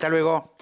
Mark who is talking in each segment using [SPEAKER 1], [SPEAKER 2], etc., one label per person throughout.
[SPEAKER 1] Hasta luego.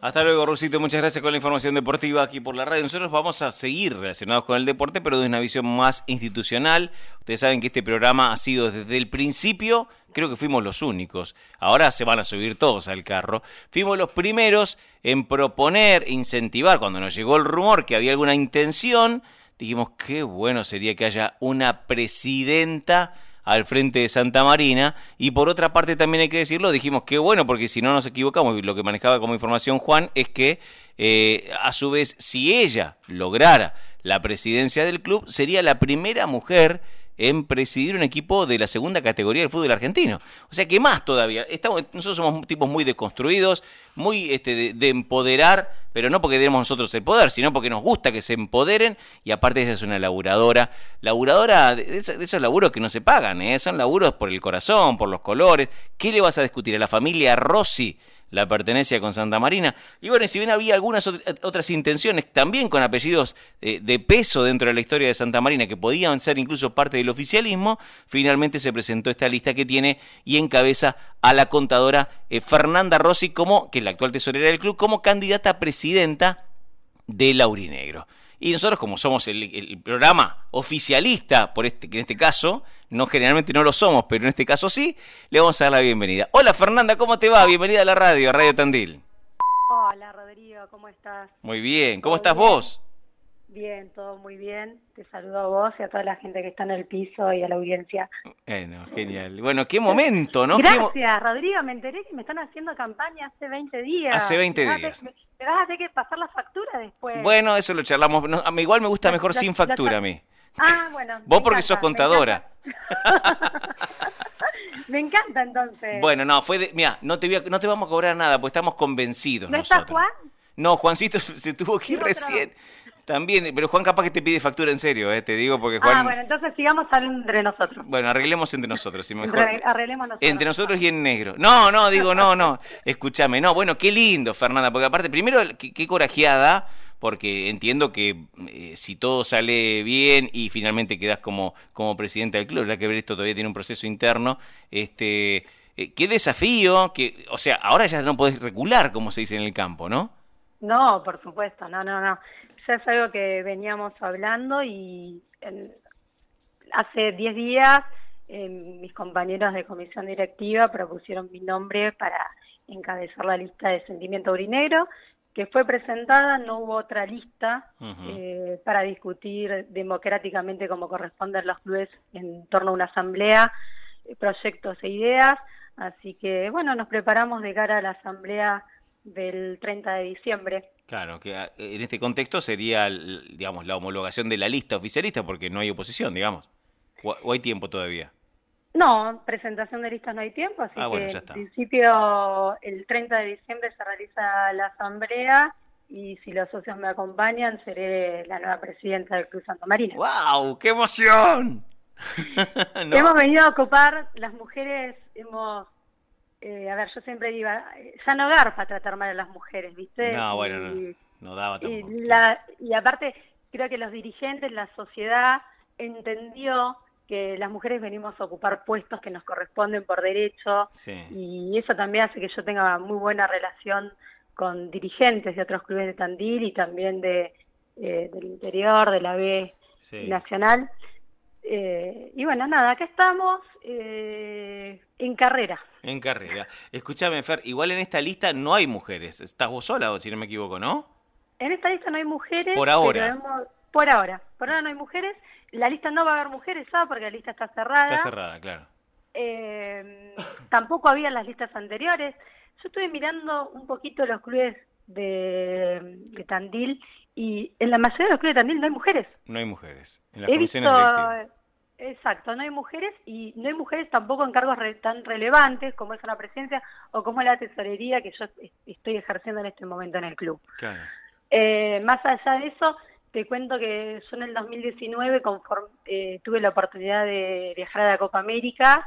[SPEAKER 2] Hasta luego, Rusito. Muchas gracias con la información deportiva aquí por la radio. Nosotros vamos a seguir relacionados con el deporte, pero de una visión más institucional. Ustedes saben que este programa ha sido desde el principio, creo que fuimos los únicos. Ahora se van a subir todos al carro. Fuimos los primeros en proponer, incentivar, cuando nos llegó el rumor que había alguna intención, dijimos, qué bueno sería que haya una presidenta al frente de Santa Marina. Y por otra parte también hay que decirlo, dijimos que bueno, porque si no nos equivocamos, lo que manejaba como información Juan es que eh, a su vez, si ella lograra la presidencia del club, sería la primera mujer en presidir un equipo de la segunda categoría del fútbol argentino. O sea que más todavía. Estamos, nosotros somos tipos muy desconstruidos, muy este, de, empoderar, pero no porque demos nosotros el poder, sino porque nos gusta que se empoderen y aparte ella es una laburadora. Laburadora de, esos, laburos que no se pagan, ¿eh? son laburos por el corazón, por los colores. ¿Qué le vas a discutir a la familia Rossi? La pertenencia con Santa Marina. Y bueno, si bien había algunas otras intenciones, también con apellidos eh, de peso dentro de la historia de Santa Marina, que podían ser incluso parte del oficialismo, finalmente se presentó esta lista que tiene y encabeza a la contadora eh, Fernanda Rossi, como, que es la actual tesorera del club, como candidata a presidenta de Laurinegro. Y nosotros, como somos el, programa oficialista, por este, que en este caso, no generalmente no lo somos, pero en este caso sí, le vamos a dar la bienvenida. Hola Fernanda, ¿cómo te va? Bienvenida a la radio, a Radio Tandil.
[SPEAKER 3] Hola Rodrigo, ¿cómo estás?
[SPEAKER 2] Muy bien, ¿cómo estás vos?
[SPEAKER 3] Bien, todo muy bien. Te saludo a vos y a toda la gente que está en el piso y a la audiencia.
[SPEAKER 2] Bueno, genial. Bueno, qué momento, ¿no?
[SPEAKER 3] Gracias, Rodrigo. Me enteré que me están haciendo campaña hace 20 días.
[SPEAKER 2] Hace 20 días.
[SPEAKER 3] Me, vas a tener que pasar la factura después.
[SPEAKER 2] Bueno, eso lo charlamos. a mí igual me gusta mejor sin factura a mí.
[SPEAKER 3] Ah, bueno.
[SPEAKER 2] Vos porque sos contadora.
[SPEAKER 3] Me encanta. entonces.
[SPEAKER 2] Bueno, no, fue de, mira, no te, no te vamos a cobrar nada, pues estamos convencidos
[SPEAKER 3] ¿No
[SPEAKER 2] nosotros.
[SPEAKER 3] está Juan?
[SPEAKER 2] No, Juancito se tuvo que ir recién. También, pero Juan capaz que te pide factura en serio, eh, te digo, porque Juan...
[SPEAKER 3] Ah, bueno, entonces sigamos entre nosotros.
[SPEAKER 2] Bueno, arreglemos entre nosotros, si mejor.
[SPEAKER 3] arreglemos nosotros.
[SPEAKER 2] Entre nosotros y en negro. No, no, digo, no, no. Escúchame, no, bueno, qué lindo, Fernanda, porque aparte, primero, qué, corajeada, porque entiendo que eh, si todo sale bien y finalmente quedas como, como presidenta del club, ya que ver esto todavía tiene un proceso interno, este... Eh, qué desafío, que, o sea, ahora ya no podés recular, como se dice en el campo, ¿no?
[SPEAKER 3] No, por supuesto, no, no, no ya es algo que veníamos hablando y hace 10 días eh, mis compañeros de comisión directiva propusieron mi nombre para encabezar la lista de sentimiento urinegro, que fue presentada, no hubo otra lista eh, para discutir democráticamente como corresponden los clubes en torno a una asamblea, eh, proyectos e ideas, así que bueno, nos preparamos de cara a la asamblea del 30 de diciembre.
[SPEAKER 2] Claro, que ah, en este contexto sería, digamos, la homologación de la lista oficialista, porque no hay oposición, digamos. ¿O, hay tiempo todavía?
[SPEAKER 3] No, presentación de listas no hay tiempo, así ah, que en principio el 30 de diciembre se realiza la asamblea y si los socios me acompañan seré la nueva presidenta del Club Santa Marina.
[SPEAKER 2] ¡Wow! ¡Qué emoción!
[SPEAKER 3] Hemos venido a ocupar, las mujeres hemos eh, a ver, yo siempre iba, ya no garpa tratar mal a las mujeres, ¿viste?
[SPEAKER 2] No, bueno, no, daba
[SPEAKER 3] tampoco. Y, la, y aparte, creo que los dirigentes, la sociedad entendió que las mujeres venimos a ocupar puestos que nos corresponden por derecho y eso también hace que yo tenga muy buena relación con dirigentes de otros clubes de Tandil y también de eh, del interior, de la B nacional. Eh, y bueno, nada, acá estamos eh, en carrera.
[SPEAKER 2] En carrera. Escúchame, Fer, igual en esta lista no hay mujeres. Estás vos sola, si no me equivoco, ¿no?
[SPEAKER 3] En esta lista no hay mujeres.
[SPEAKER 2] Por ahora.
[SPEAKER 3] por ahora. Por ahora no hay mujeres. La lista no va a haber mujeres, ¿sabes? Porque la lista está cerrada.
[SPEAKER 2] Está cerrada, claro.
[SPEAKER 3] Eh, tampoco había las listas anteriores. Yo estuve mirando un poquito los clubes de, de Tandil y en la mayoría de los clubes de Tandil no hay mujeres.
[SPEAKER 2] No hay mujeres. En
[SPEAKER 3] las comisiones Exacto, no hay mujeres y no hay mujeres tampoco en cargos tan relevantes como es una presencia o como la tesorería que yo estoy ejerciendo en este momento en el club. Eh, más allá de eso, te cuento que yo en el 2019 conforme, eh, tuve la oportunidad de viajar a la Copa América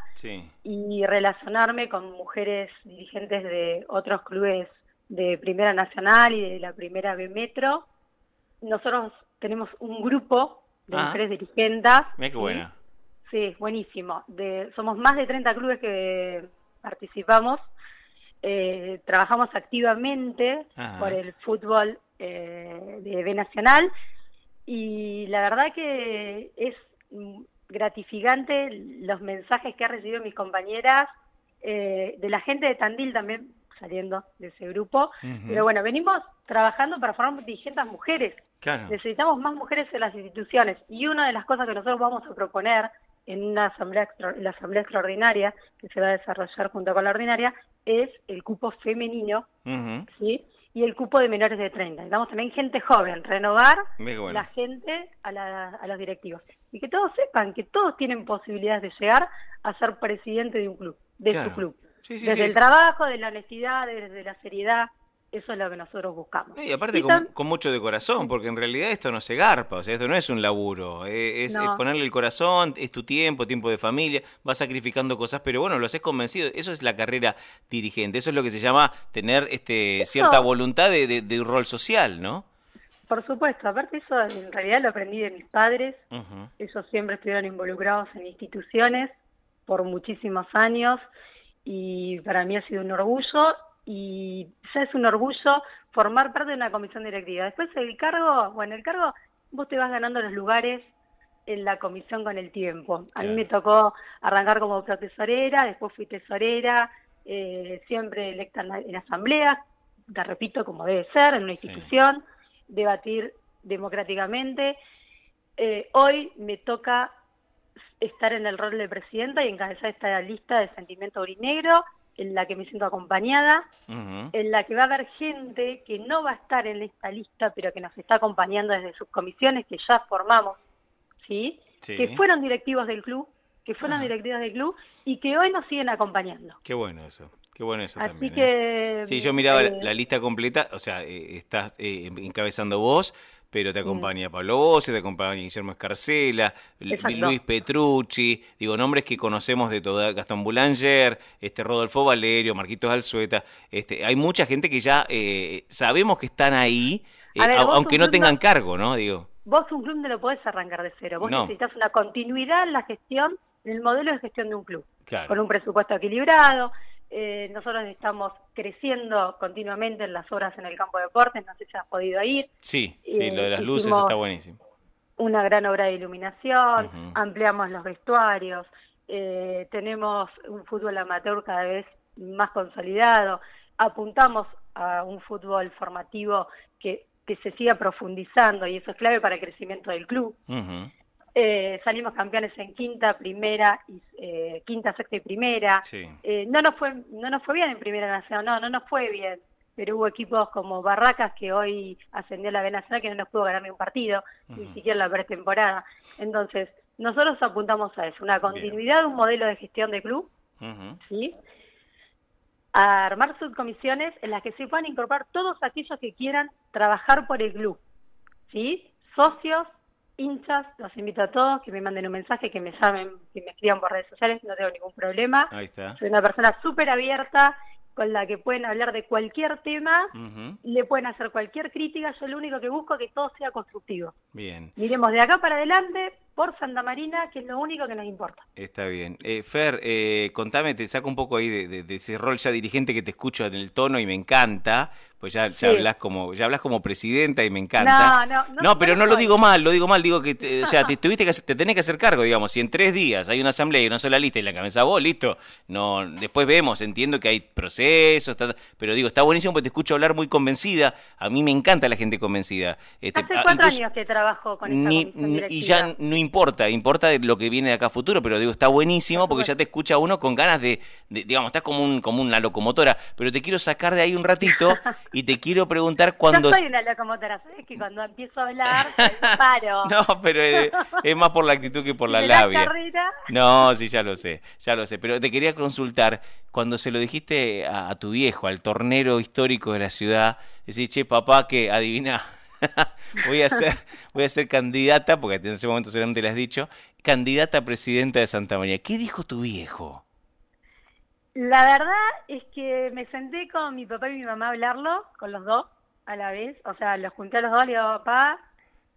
[SPEAKER 3] y relacionarme con mujeres dirigentes de otros clubes de Primera Nacional y de la Primera B Metro. Nosotros tenemos un grupo de ah. mujeres dirigentes.
[SPEAKER 2] Mira qué buena.
[SPEAKER 3] Sí, buenísimo. De, somos más de 30 clubes que participamos. eh, trabajamos activamente por el fútbol eh, de B Nacional y la verdad que es gratificante los mensajes que ha recibido mis compañeras, eh, de la gente de Tandil también saliendo de ese grupo, pero bueno, venimos trabajando para formar dirigentes mujeres. Necesitamos más mujeres en las instituciones y una de las cosas que nosotros vamos a proponer en una asamblea, la asamblea extraordinaria que se va a desarrollar junto con la ordinaria es el cupo femenino, ¿sí? Y el cupo de menores de 30. Necesitamos también gente joven, renovar la gente a, la, a los directivos. Y que todos sepan que todos tienen posibilidades de llegar a ser presidente de un club, de su club. desde el trabajo, de la honestidad, desde la seriedad, eso es lo que nosotros buscamos.
[SPEAKER 2] Y aparte con, mucho de corazón, porque en realidad esto no se garpa, o sea, esto no es un laburo, eh, es, ponerle el corazón, es tu tiempo, tiempo de familia, vas sacrificando cosas, pero bueno, lo haces convencido, eso es la carrera dirigente, eso es lo que se llama tener este cierta voluntad de, un rol social, ¿no?
[SPEAKER 3] Por supuesto, aparte eso en realidad lo aprendí de mis padres, ellos siempre estuvieron involucrados en instituciones por muchísimos años y para mí ha sido un orgullo y ya es un orgullo formar parte de una comisión directiva. Después el cargo, bueno, el cargo vos te vas ganando los lugares en la comisión con el tiempo. A mí me tocó arrancar como tesorera, después fui tesorera, eh, siempre electa en, la, asamblea, te repito, como debe ser, en una institución, debatir democráticamente. Eh, hoy me toca estar en el rol de presidenta y encabezar esta lista de sentimiento urinegro en la que me siento acompañada, en la que va a haber gente que no va a estar en esta lista, pero que nos está acompañando desde sus comisiones que ya formamos, ¿sí? Que fueron directivos del club, que fueron directivos del club y que hoy nos siguen acompañando.
[SPEAKER 2] Qué bueno eso. Qué bueno eso también. ¿eh? Que, sí, yo miraba la, eh, lista completa, o sea, eh, estás encabezando vos, pero te acompaña Pablo Bossi, te acompaña Guillermo Escarcela, Luis Petrucci, digo, nombres que conocemos de toda Gastón Boulanger, este Rodolfo Valerio, Marquitos Alzueta, este, hay mucha gente que ya eh, sabemos que están ahí, eh, aunque no tengan cargo, ¿no? Digo.
[SPEAKER 3] Vos un club no lo podés arrancar de cero, vos necesitas una continuidad en la gestión, en el modelo de gestión de un club, con un presupuesto equilibrado, eh, nosotros estamos creciendo continuamente en las obras en el campo de deportes, no sé si has podido ir.
[SPEAKER 2] Sí, sí, lo de las luces está buenísimo.
[SPEAKER 3] Una gran obra de iluminación, ampliamos los vestuarios, eh, tenemos un fútbol amateur cada vez más consolidado, apuntamos a un fútbol formativo que, que se siga profundizando y eso es clave para el crecimiento del club. Eh, salimos campeones en quinta, primera, y, eh, quinta, sexta y primera. Eh, no nos fue no nos fue bien en primera nacional, no, no nos fue bien. Pero hubo equipos como Barracas que hoy ascendió a la B Nacional que no nos pudo ganar ni un partido, ni siquiera la pretemporada. Entonces, nosotros apuntamos a eso, una continuidad de un modelo de gestión de club, ¿sí? A armar subcomisiones en las que se puedan incorporar todos aquellos que quieran trabajar por el club, ¿sí? Socios, hinchas, los invito a todos que me manden un mensaje, que me llamen, que me escriban por redes sociales, no tengo ningún problema.
[SPEAKER 2] Ahí está.
[SPEAKER 3] Soy una persona súper abierta, con la que pueden hablar de cualquier tema, le pueden hacer cualquier crítica, yo lo único que busco es que todo sea constructivo.
[SPEAKER 2] Bien.
[SPEAKER 3] Miremos de acá para adelante, por Santa Marina, que es lo único que nos importa.
[SPEAKER 2] Está bien. Eh, Fer, eh, contame, te saco un poco ahí de, ese rol ya dirigente que te escucho en el tono y me encanta, pues ya, ya hablas como ya hablas como presidenta y me encanta.
[SPEAKER 3] No, no,
[SPEAKER 2] no. No, pero no lo digo mal, lo digo mal, digo que, o sea, te tuviste que te tenés que hacer cargo, digamos, si en tres días hay una asamblea y una sola lista y la cabeza vos, listo. No, después vemos, entiendo que hay procesos, pero digo, está buenísimo porque te escucho hablar muy convencida. A mí me encanta la gente convencida.
[SPEAKER 3] Este, Hace cuatro años que trabajo con esta ni,
[SPEAKER 2] Y ya no importa, importa lo que viene de acá a futuro, pero digo, está buenísimo porque ya te escucha uno con ganas de, digamos, estás como, un, como una locomotora, pero te quiero sacar de ahí un ratito y te quiero preguntar cuando...
[SPEAKER 3] Yo soy una locomotora, ¿sabes? Que cuando empiezo a hablar, paro.
[SPEAKER 2] no, pero es, más por la actitud que por la labia. no, sí, ya lo sé, ya lo sé, pero te quería consultar, cuando se lo dijiste a, tu viejo, al tornero histórico de la ciudad, decís, che, papá, que adivina voy a ser voy a ser candidata, porque en ese momento seguramente le has dicho, candidata a presidenta de Santa María. ¿Qué dijo tu viejo?
[SPEAKER 3] La verdad es que me senté con mi papá y mi mamá a hablarlo, con los dos a la vez. O sea, los junté a los dos, le digo, papá,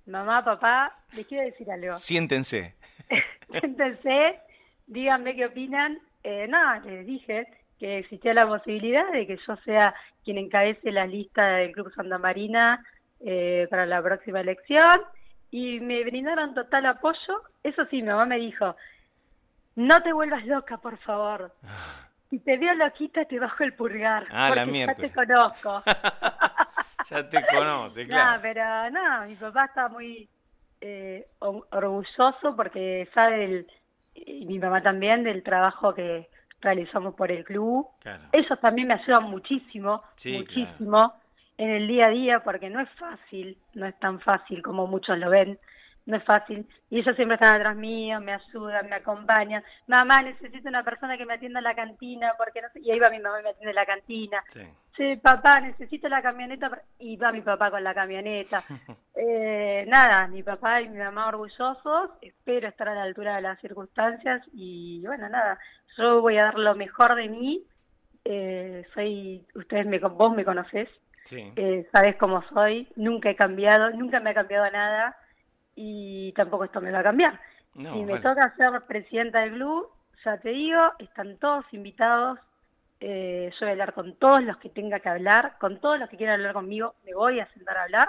[SPEAKER 3] mamá, papá, les quiero decir algo.
[SPEAKER 2] Siéntense.
[SPEAKER 3] Siéntense, díganme qué opinan. Eh, nada, les dije, que existía la posibilidad de que yo sea quien encabece la lista del Club Santa Marina eh, para la próxima elección y me brindaron total apoyo. Eso sí, mi mamá me dijo, no te vuelvas loca, por favor. Si te veo loquita, te bajo el pulgar.
[SPEAKER 2] Ah, la
[SPEAKER 3] ya te conozco.
[SPEAKER 2] ya te conoce, claro.
[SPEAKER 3] No, pero no, mi papá está muy eh, orgulloso porque sabe, el, y mi mamá también, del trabajo que realizamos por el club. Ellos también me ayudan muchísimo, muchísimo en el día a día porque no es fácil, no es tan fácil como muchos lo ven no es fácil. Y ellos siempre están atrás mío, me ayudan, me acompañan. Mamá, necesito una persona que me atienda en la cantina, porque no sé. Y ahí va mi mamá y me atiende en la cantina. Sí. papá, necesito la camioneta. Y va mi papá con la camioneta. eh, nada, mi papá y mi mamá orgullosos. Espero estar a la altura de las circunstancias. Y bueno, nada, yo voy a dar lo mejor de mí. Eh, soy, ustedes me, vos me conocés. Sí. Eh, sabes cómo soy. Nunca he cambiado, nunca me ha cambiado nada y tampoco esto me va a cambiar. si me toca ser presidenta del club, ya te digo, están todos invitados. Eh, yo voy a hablar con todos los que tenga que hablar, con todos los que quieran hablar conmigo, me voy a sentar a hablar.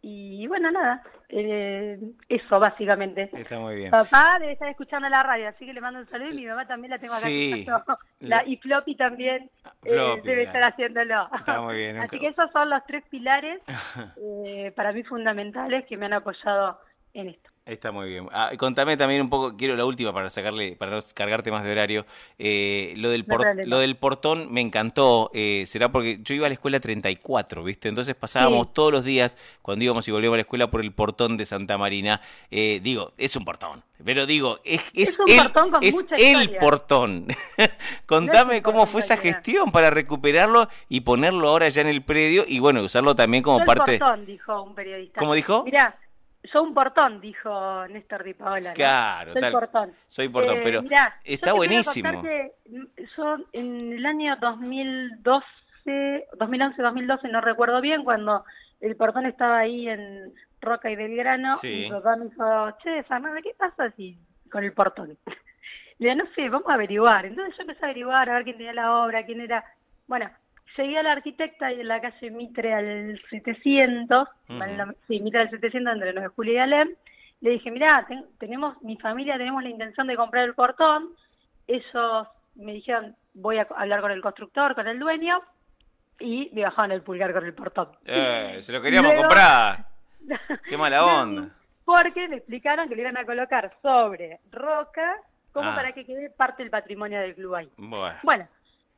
[SPEAKER 3] Y bueno, nada, eh, eso básicamente.
[SPEAKER 2] Está muy bien.
[SPEAKER 3] Papá debe estar escuchando la radio, así que le mando un saludo y mi mamá también la tengo acá.
[SPEAKER 2] Sí.
[SPEAKER 3] La, y Floppy también eh, debe estar haciéndolo.
[SPEAKER 2] Está muy bien.
[SPEAKER 3] Así que esos son los tres pilares para mí fundamentales que me han apoyado en esto.
[SPEAKER 2] Está muy bien. Ah, contame también un poco, quiero la última para sacarle, para no cargarte más de horario. Eh, lo, del lo del portón me encantó. Eh, será porque yo iba a la escuela 34, ¿viste? Entonces pasábamos todos los días, cuando íbamos y volvíamos a la escuela, por el portón de Santa Marina. Eh, digo, es un portón. Pero digo, es, es, el, portón es el portón. Contame cómo fue esa gestión para recuperarlo y ponerlo ahora ya en el predio y bueno, usarlo también como parte.
[SPEAKER 3] El portón, dijo un periodista.
[SPEAKER 2] ¿Cómo dijo?
[SPEAKER 3] Mirá, soy un portón, dijo Néstor Di Paola.
[SPEAKER 2] Claro,
[SPEAKER 3] soy portón.
[SPEAKER 2] Soy portón, pero eh, está buenísimo.
[SPEAKER 3] yo en el año 2012, 2011, 2012, no recuerdo bien, cuando el portón estaba ahí en Roca y Belgrano, mi papá me dijo, che, Fernanda, ¿qué pasa así con el portón? Le digo, no sé, vamos a averiguar. Entonces yo empecé a averiguar, a ver quién tenía la obra, quién era... Bueno, seguía a la arquitecta y en la calle Mitre al 700, sí, Mitre al 700 entre los de Julio y Alem, le dije, mira, tenemos, mi familia tenemos la intención de comprar el portón, ellos me dijeron, voy a hablar con el constructor, con el dueño, y me bajaron el pulgar con el portón.
[SPEAKER 2] Eh, se lo queríamos comprar. Qué mala onda.
[SPEAKER 3] Porque me explicaron que le iban a colocar sobre roca como ah. para que quede parte del patrimonio del club ahí.
[SPEAKER 2] Bueno.
[SPEAKER 3] bueno,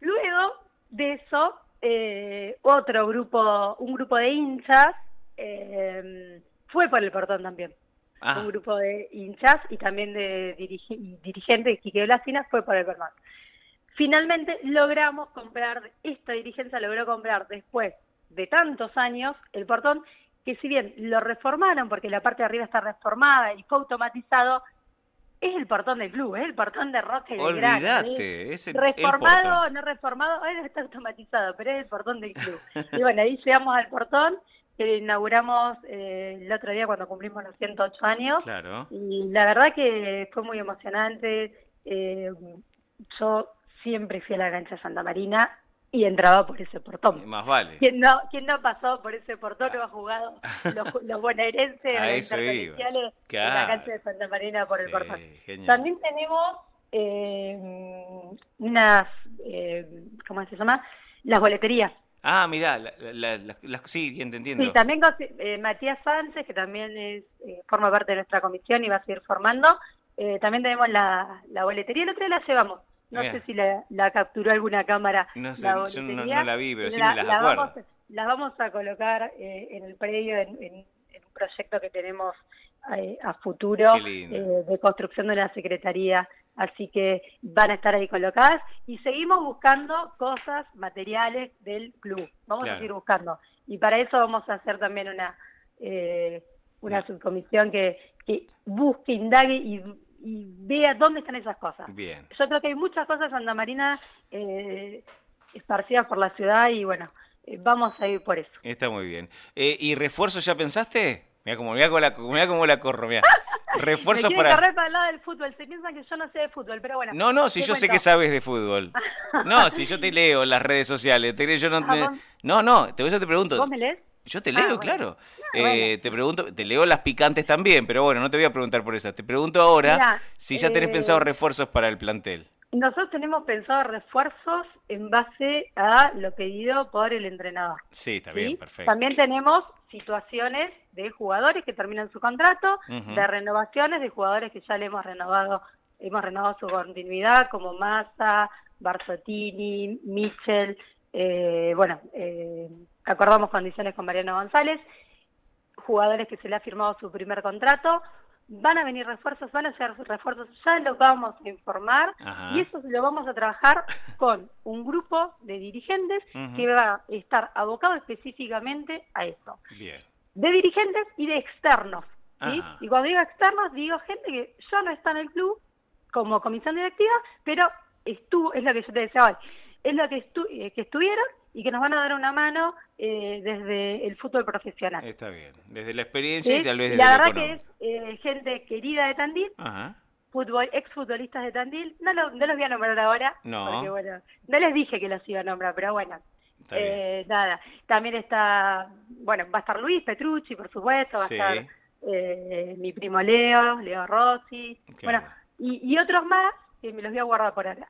[SPEAKER 3] luego de eso eh, otro grupo, un grupo de hinchas, eh, fue por el portón también. Ah. Un grupo de hinchas y también de dirigentes, Quique Blasina, fue por el portón. Finalmente logramos comprar, esta dirigencia logró comprar después de tantos años el portón, que si bien lo reformaron porque la parte de arriba está reformada y fue automatizado, es el portón del club, es el portón de Roque de
[SPEAKER 2] Olvidate,
[SPEAKER 3] es el, Reformado, no reformado, ahora está automatizado, pero es el portón del club. y bueno, ahí llegamos al portón que inauguramos eh, el otro día cuando cumplimos los 108 años.
[SPEAKER 2] Claro.
[SPEAKER 3] Y la verdad que fue muy emocionante. Eh, yo siempre fui a la cancha Santa Marina y entraba por ese portón.
[SPEAKER 2] Más vale.
[SPEAKER 3] ¿Quién no, quién no pasó por ese portón no ha jugado los, los bonaerenses
[SPEAKER 2] a eso iba.
[SPEAKER 3] en la cancha de Santa Marina por el portón? También tenemos eh, unas, eh, ¿cómo se llama? Las boleterías.
[SPEAKER 2] Ah, mirá, la, la, sí, bien, entiendo.
[SPEAKER 3] Sí, también eh, Matías Sánchez, que también es, eh, forma parte de nuestra comisión y va a seguir formando. Eh, también tenemos la, la boletería, el otro día la llevamos. No sé si la, capturó alguna cámara.
[SPEAKER 2] No sé, yo no, la vi, pero sí me las acuerdo.
[SPEAKER 3] Vamos, las vamos a colocar eh, en el predio, en, un proyecto que tenemos eh, a futuro eh, de construcción de la Secretaría. Así que van a estar ahí colocadas y seguimos buscando cosas materiales del club. Vamos a seguir buscando. Y para eso vamos a hacer también una, una subcomisión que, que busque, indague y y vea dónde están esas cosas.
[SPEAKER 2] Bien.
[SPEAKER 3] Yo creo que hay muchas cosas en Santa Marina eh, esparcidas por la ciudad y bueno, eh, vamos a ir por eso.
[SPEAKER 2] Está muy bien. Eh, ¿Y refuerzo ya pensaste? Mira cómo, mira cómo, la, mira cómo la corro, mira.
[SPEAKER 3] Refuerzos para... para el lado del fútbol. Se piensan que yo no sé de fútbol, pero bueno.
[SPEAKER 2] No, no, si yo sé que sabes de fútbol. No, si yo te leo en las redes sociales. Te, yo no, te, no, no, te, eso te pregunto.
[SPEAKER 3] ¿Vos me lees?
[SPEAKER 2] Yo te leo, ah, claro. Ah, eh, te pregunto, te leo las picantes también, pero bueno, no te voy a preguntar por esas. Te pregunto ahora si ya tenés pensado eh, refuerzos para el plantel.
[SPEAKER 3] Nosotros tenemos pensado refuerzos en base a lo pedido por el entrenador.
[SPEAKER 2] Sí, está bien, perfecto.
[SPEAKER 3] También tenemos situaciones de jugadores que terminan su contrato, de renovaciones de jugadores que ya le hemos renovado, hemos renovado su continuidad, como Massa, Barzottini, Michel, eh, bueno, eh, acordamos condiciones con Mariano González, jugadores que se le ha firmado su primer contrato, van a venir refuerzos, van a ser refuerzos, ya lo vamos a informar. Y eso lo vamos a trabajar con un grupo de dirigentes que va a estar abocado específicamente a eso. De dirigentes y de externos. Y cuando digo externos, digo gente que ya no está en el club como comisión directiva, pero estuvo, es lo que yo te decía hoy, es lo que, estu eh, que estuvieron y que nos van a dar una mano eh, desde el fútbol profesional.
[SPEAKER 2] Está bien, desde la experiencia y tal vez
[SPEAKER 3] desde La verdad que es eh, gente querida de Tandil, fútbol, exfutbolistas de Tandil, no, lo, no los voy a nombrar ahora, no. porque bueno, no les dije que los iba a nombrar, pero bueno, eh, nada, también está, bueno, va a estar Luis Petrucci, por supuesto, va a estar mi primo Leo, Leo Rossi, bueno, y, y otros más Sí, me los voy a guardar por ahora.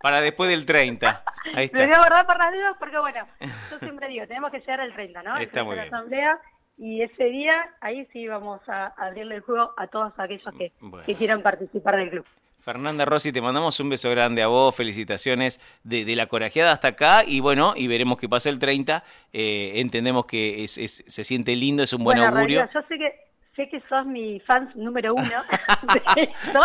[SPEAKER 2] para después del 30.
[SPEAKER 3] Ahí está. Me los voy a guardar para las dudas porque, bueno, yo siempre digo, tenemos que llegar al 30, ¿no?
[SPEAKER 2] Está muy
[SPEAKER 3] bien. asamblea y ese día, ahí sí vamos a abrirle el juego a todos aquellos que, que quieran participar del club.
[SPEAKER 2] Fernanda Rossi, te mandamos un beso grande a vos, felicitaciones de, la corajeada hasta acá y bueno, y veremos qué pasa el 30. Eh, entendemos que es, se siente lindo, es un buen augurio.
[SPEAKER 3] yo sé que sé que sos mi fan número uno de esto.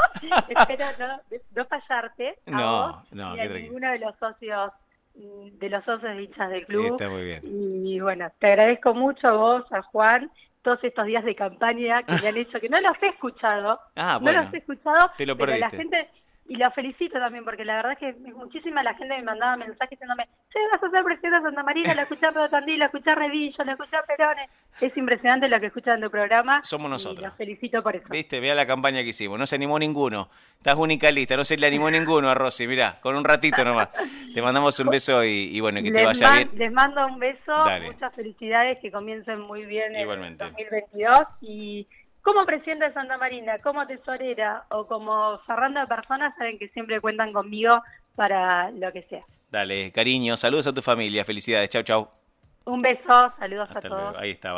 [SPEAKER 3] Espero no, no fallarte a no, vos no, y a ninguno de los socios mm, de los socios de hinchas del club.
[SPEAKER 2] Está muy bien.
[SPEAKER 3] Y bueno, te agradezco mucho a vos, a Juan, todos estos días de campaña que me han hecho, que no los he escuchado.
[SPEAKER 2] Ah,
[SPEAKER 3] no los he escuchado,
[SPEAKER 2] te lo
[SPEAKER 3] pero la gente y la felicito también porque la verdad es que muchísima la gente me mandaba mensajes diciéndome, che, vas a ser presidenta de Santa Marina, la escuché a Tandil, la escuché a Redillo, la escuché a Perone. Es impresionante lo que escuchan en tu programa.
[SPEAKER 2] Somos nosotros.
[SPEAKER 3] Y los felicito por eso.
[SPEAKER 2] Viste, vea la campaña que hicimos, no se animó ninguno. Estás única lista, no se le animó ninguno a Rosy, mirá, con un ratito nomás. Te mandamos un beso y, bueno, que te vaya bien.
[SPEAKER 3] Les mando un beso, muchas felicidades, que comiencen muy bien
[SPEAKER 2] Igualmente.
[SPEAKER 3] el 2022 y como presidenta de Santa Marina, como tesorera o como cerrando de personas, saben que siempre cuentan conmigo para lo que sea.
[SPEAKER 2] Dale, cariño, saludos a tu familia, felicidades, chau, chau.
[SPEAKER 3] Un beso, saludos a todos.
[SPEAKER 2] Ahí estaba.